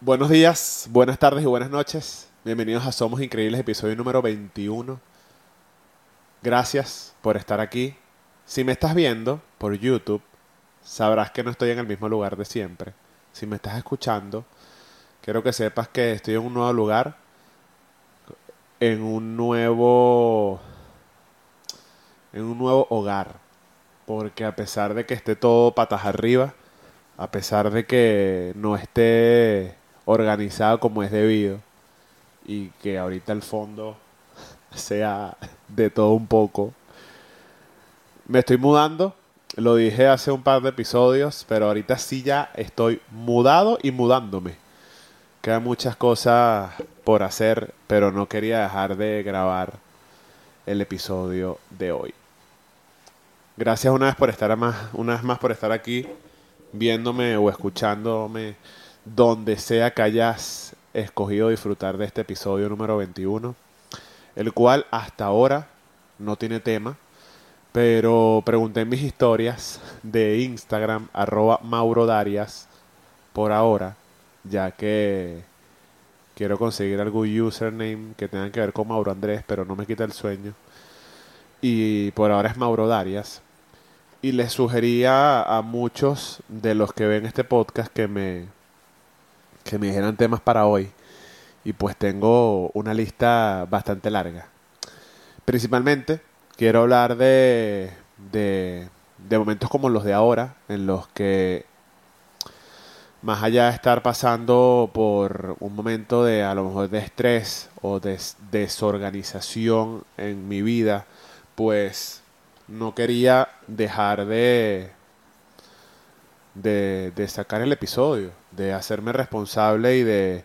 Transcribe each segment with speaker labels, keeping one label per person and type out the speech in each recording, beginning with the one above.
Speaker 1: Buenos días, buenas tardes y buenas noches. Bienvenidos a Somos Increíbles, episodio número 21. Gracias por estar aquí. Si me estás viendo por YouTube, sabrás que no estoy en el mismo lugar de siempre. Si me estás escuchando, quiero que sepas que estoy en un nuevo lugar, en un nuevo en un nuevo hogar, porque a pesar de que esté todo patas arriba, a pesar de que no esté organizado como es debido y que ahorita el fondo sea de todo un poco. Me estoy mudando, lo dije hace un par de episodios, pero ahorita sí ya estoy mudado y mudándome. Quedan muchas cosas por hacer, pero no quería dejar de grabar el episodio de hoy. Gracias una vez por estar más, una vez más por estar aquí, viéndome o escuchándome donde sea que hayas escogido disfrutar de este episodio número 21, el cual hasta ahora no tiene tema, pero pregunté mis historias de Instagram, arroba Mauro Darias, por ahora, ya que quiero conseguir algún username que tenga que ver con Mauro Andrés, pero no me quita el sueño. Y por ahora es Mauro Darias. Y les sugería a muchos de los que ven este podcast que me, que me dijeran temas para hoy. Y pues tengo una lista bastante larga. Principalmente quiero hablar de, de, de momentos como los de ahora, en los que más allá de estar pasando por un momento de a lo mejor de estrés o de desorganización en mi vida, pues no quería dejar de, de, sacar el episodio, de hacerme responsable y de,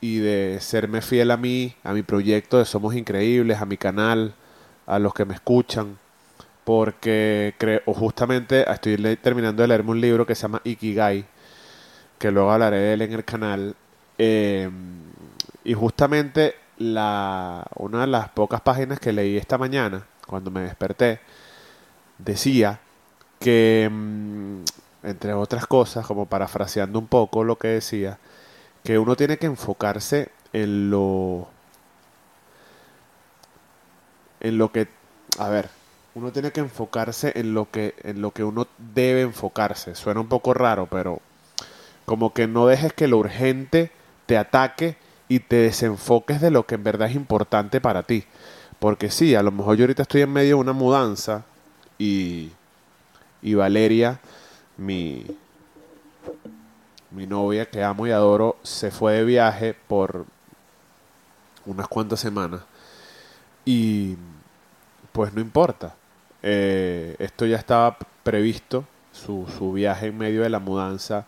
Speaker 1: y de serme fiel a mí, a mi proyecto de Somos Increíbles, a mi canal, a los que me escuchan, porque creo, justamente estoy terminando de leerme un libro que se llama Ikigai, que luego hablaré de él en el canal, eh, y justamente la, una de las pocas páginas que leí esta mañana, cuando me desperté, decía que, mm, entre otras cosas, como parafraseando un poco lo que decía, que uno tiene que enfocarse en lo... en lo que... a ver, uno tiene que enfocarse en lo que, en lo que uno debe enfocarse. Suena un poco raro, pero como que no dejes que lo urgente te ataque y te desenfoques de lo que en verdad es importante para ti. Porque sí, a lo mejor yo ahorita estoy en medio de una mudanza y, y Valeria, mi, mi novia que amo y adoro, se fue de viaje por unas cuantas semanas. Y pues no importa. Eh, esto ya estaba previsto, su, su, viaje en medio de la mudanza,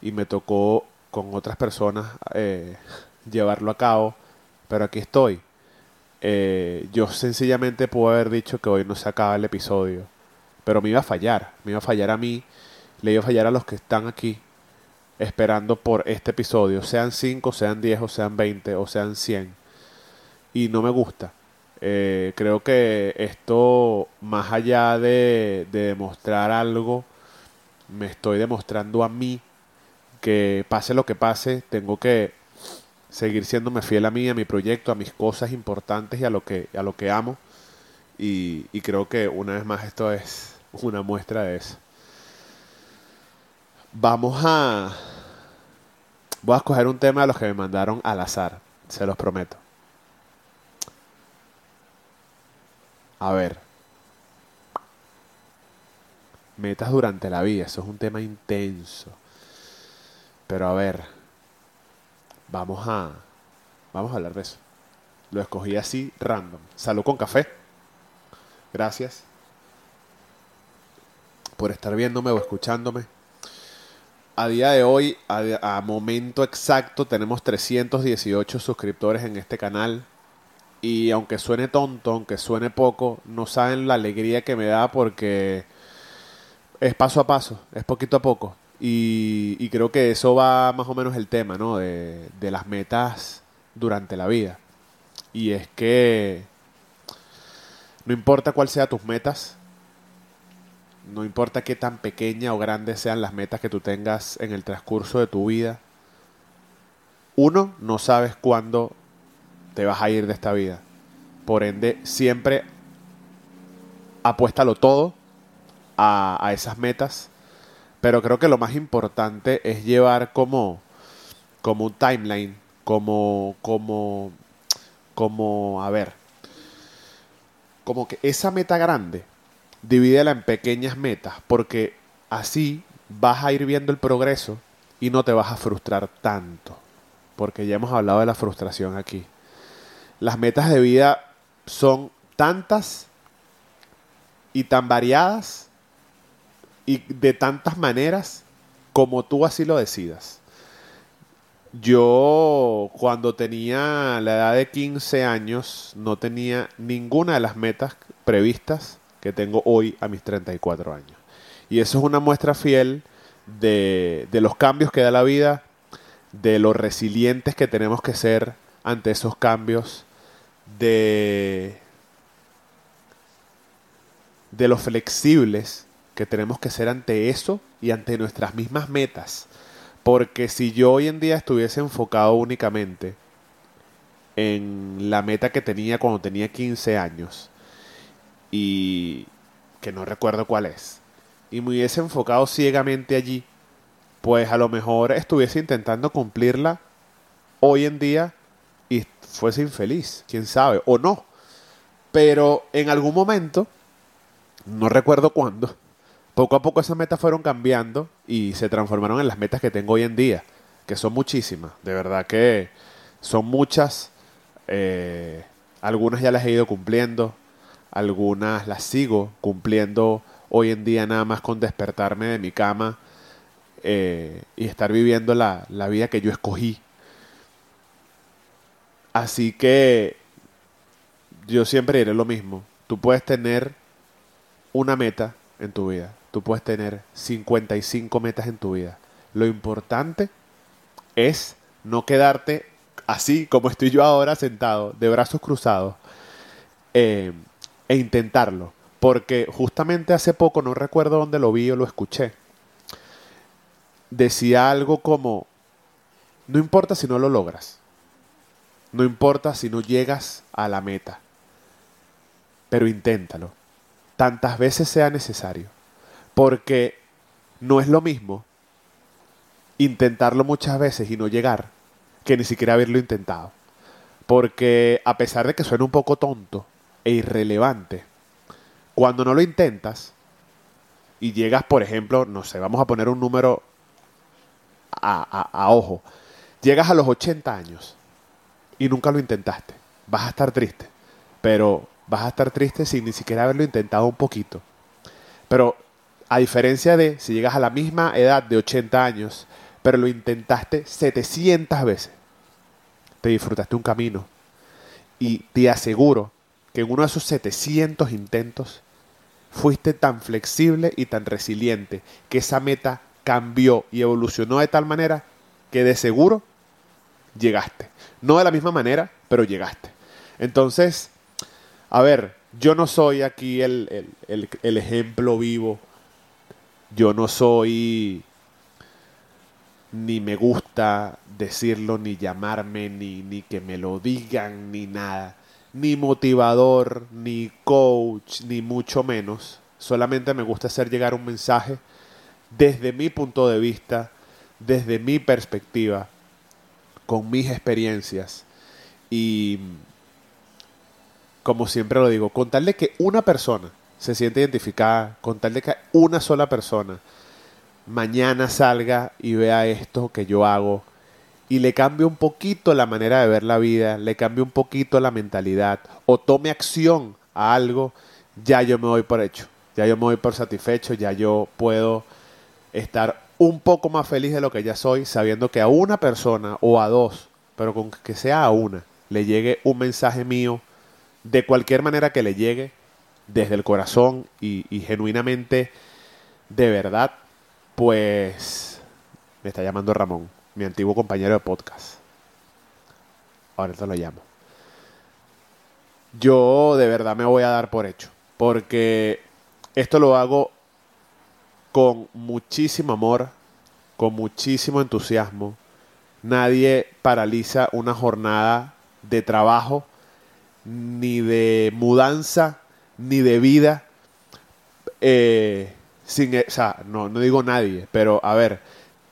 Speaker 1: y me tocó con otras personas eh, llevarlo a cabo. Pero aquí estoy. Eh, yo sencillamente puedo haber dicho que hoy no se acaba el episodio. Pero me iba a fallar. Me iba a fallar a mí. Le iba a fallar a los que están aquí esperando por este episodio. Sean 5, sean 10, o sean 20, o sean 100. Y no me gusta. Eh, creo que esto, más allá de, de demostrar algo, me estoy demostrando a mí que pase lo que pase, tengo que seguir siéndome fiel a mí, a mi proyecto, a mis cosas importantes y a lo que, a lo que amo. Y, creo que una vez más esto es una muestra de eso. Vamos a... Voy a escoger un tema de los que me mandaron al azar, se los prometo. A ver. Metas durante la vida, eso es un tema intenso. Pero a ver, vamos a vamos a hablar de eso. Lo escogí así random. Salud con café. Gracias por estar viéndome o escuchándome. A día de hoy, a, momento exacto, tenemos 318 suscriptores en este canal. Y aunque suene tonto, aunque suene poco, no saben la alegría que me da porque es paso a paso, es poquito a poco. Y, y, creo que eso va más o menos el tema, ¿no? De, de, las metas durante la vida. Y es que no importa cuál sea tus metas, no importa qué tan pequeña o grande sean las metas que tú tengas en el transcurso de tu vida, uno, no sabes cuándo te vas a ir de esta vida. Por ende, siempre apuéstalo todo a, a esas metas. Pero creo que lo más importante es llevar como, como un timeline, como, como, como, a ver, como que esa meta grande, divídela en pequeñas metas, porque así vas a ir viendo el progreso y no te vas a frustrar tanto, porque ya hemos hablado de la frustración aquí. Las metas de vida son tantas y tan variadas y de tantas maneras como tú así lo decidas. Yo cuando tenía la edad de 15 años no tenía ninguna de las metas previstas que tengo hoy a mis 34 años. Y eso es una muestra fiel de, de los cambios que da la vida, de lo resilientes que tenemos que ser ante esos cambios, de, de lo flexibles que tenemos que ser ante eso y ante nuestras mismas metas. Porque si yo hoy en día estuviese enfocado únicamente en la meta que tenía cuando tenía 15 años y que no recuerdo cuál es, y me hubiese enfocado ciegamente allí, pues a lo mejor estuviese intentando cumplirla hoy en día y fuese infeliz, quién sabe, o no. Pero en algún momento, no recuerdo cuándo, poco a poco esas metas fueron cambiando y se transformaron en las metas que tengo hoy en día, que son muchísimas, de verdad que son muchas. Eh, algunas ya las he ido cumpliendo, algunas las sigo cumpliendo hoy en día nada más con despertarme de mi cama eh, y estar viviendo la, la vida que yo escogí. Así que yo siempre diré lo mismo. Tú puedes tener una meta en tu vida. Tú puedes tener 55 metas en tu vida. Lo importante es no quedarte así como estoy yo ahora sentado, de brazos cruzados, eh, e intentarlo. Porque justamente hace poco, no recuerdo dónde lo vi o lo escuché, decía algo como, no importa si no lo logras, no importa si no llegas a la meta, pero inténtalo, tantas veces sea necesario, porque no es lo mismo intentarlo muchas veces y no llegar que ni siquiera haberlo intentado. Porque a pesar de que suene un poco tonto e irrelevante, cuando no lo intentas y llegas, por ejemplo, no sé, vamos a poner un número a, a, ojo, llegas a los 80 años y nunca lo intentaste, vas a estar triste, pero vas a estar triste sin ni siquiera haberlo intentado un poquito. Pero a diferencia de si llegas a la misma edad de 80 años, pero lo intentaste 700 veces, te disfrutaste un camino. Y te aseguro que en uno de esos 700 intentos fuiste tan flexible y tan resiliente que esa meta cambió y evolucionó de tal manera que de seguro llegaste. No de la misma manera, pero llegaste. Entonces, a ver, yo no soy aquí el, el, ejemplo vivo. Yo no soy ni me gusta decirlo, ni llamarme, ni, ni que me lo digan, ni nada ni motivador, ni coach, ni mucho menos. Solamente me gusta hacer llegar un mensaje desde mi punto de vista, desde mi perspectiva, con mis experiencias. Y como siempre lo digo, contarle que una persona se siente identificada, contarle que una sola persona mañana salga y vea esto que yo hago. Y le cambie un poquito la manera de ver la vida, le cambie un poquito la mentalidad o tome acción a algo, ya yo me voy por hecho, ya yo me voy por satisfecho, ya yo puedo estar un poco más feliz de lo que ya soy, sabiendo que a una persona o a dos, pero con que sea a una, le llegue un mensaje mío, de cualquier manera que le llegue, desde el corazón y, genuinamente, de verdad, pues me está llamando Ramón mi antiguo compañero de podcast. Ahora te lo llamo. Yo de verdad me voy a dar por hecho, porque esto lo hago con muchísimo amor, con muchísimo entusiasmo, Nadie paraliza una jornada de trabajo, ni de mudanza, ni de vida. eh, sin, e- o sea, no, no digo nadie, pero a ver,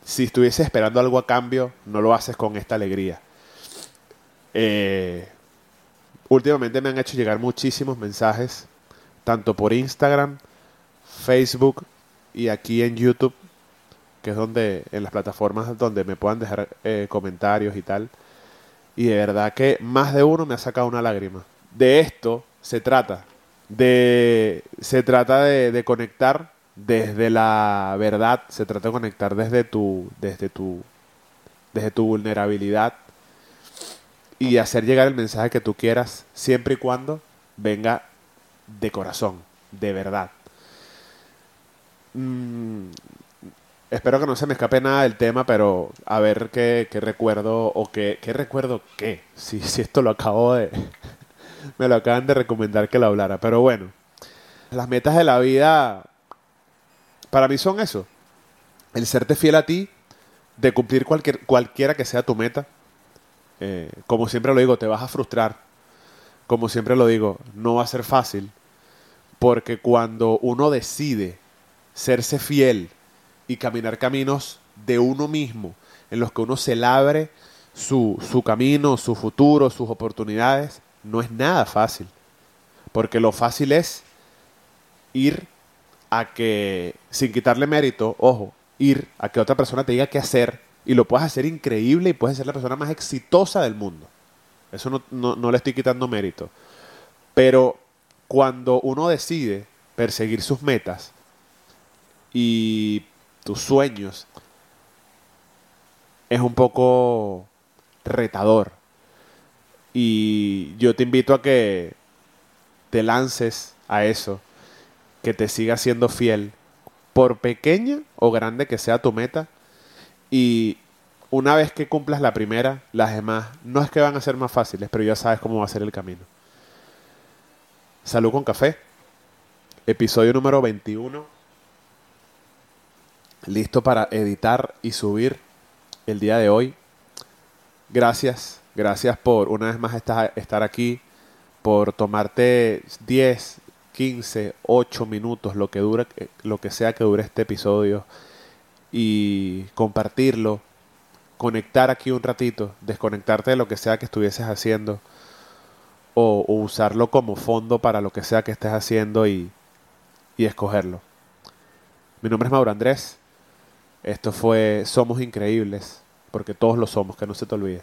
Speaker 1: si estuviese esperando algo a cambio, no lo haces con esta alegría. Eh, últimamente me han hecho llegar muchísimos mensajes, tanto por Instagram, Facebook y aquí en YouTube, que es donde, en las plataformas donde me puedan dejar eh, comentarios y tal. Y de verdad que más de uno me ha sacado una lágrima. De esto se trata. De, se trata de, de conectar desde la verdad, se trata de conectar desde tu, desde tu, desde tu vulnerabilidad y hacer llegar el mensaje que tú quieras, siempre y cuando venga de corazón, de verdad. Mm, espero que no se me escape nada del tema, pero a ver qué, qué recuerdo o qué, qué recuerdo qué. Si, si esto lo acabo de... me lo acaban de recomendar que lo hablara. Pero bueno, las metas de la vida para mí son eso. El serte fiel a ti, de cumplir cualquier, cualquiera que sea tu meta. Eh, como siempre lo digo, te vas a frustrar. Como siempre lo digo, no va a ser fácil. Porque cuando uno decide serse fiel y caminar caminos de uno mismo, en los que uno se labre su, su camino, su futuro, sus oportunidades, no es nada fácil. Porque lo fácil es ir a que, sin quitarle mérito, ojo, ir a que otra persona te diga qué hacer y lo puedas hacer increíble y puedes ser la persona más exitosa del mundo. Eso no, no, no le estoy quitando mérito. Pero cuando uno decide perseguir sus metas y tus sueños, es un poco retador. Y yo te invito a que te lances a eso, que te sigas siendo fiel, por pequeña o grande que sea tu meta. Y una vez que cumplas la primera, las demás no es que van a ser más fáciles, pero ya sabes cómo va a ser el camino. Salud con café. Episodio número 21. Listo para editar y subir el día de hoy. Gracias, gracias por una vez más esta- estar aquí, por tomarte 10, 15, 8 minutos, lo que, dure, lo que sea que dure este episodio, y compartirlo, conectar aquí un ratito, desconectarte de lo que sea que estuvieses haciendo, o, o usarlo como fondo para lo que sea que estés haciendo y, y escogerlo. Mi nombre es Mauro Andrés. Esto fue Somos Increíbles, porque todos lo somos, que no se te olvide.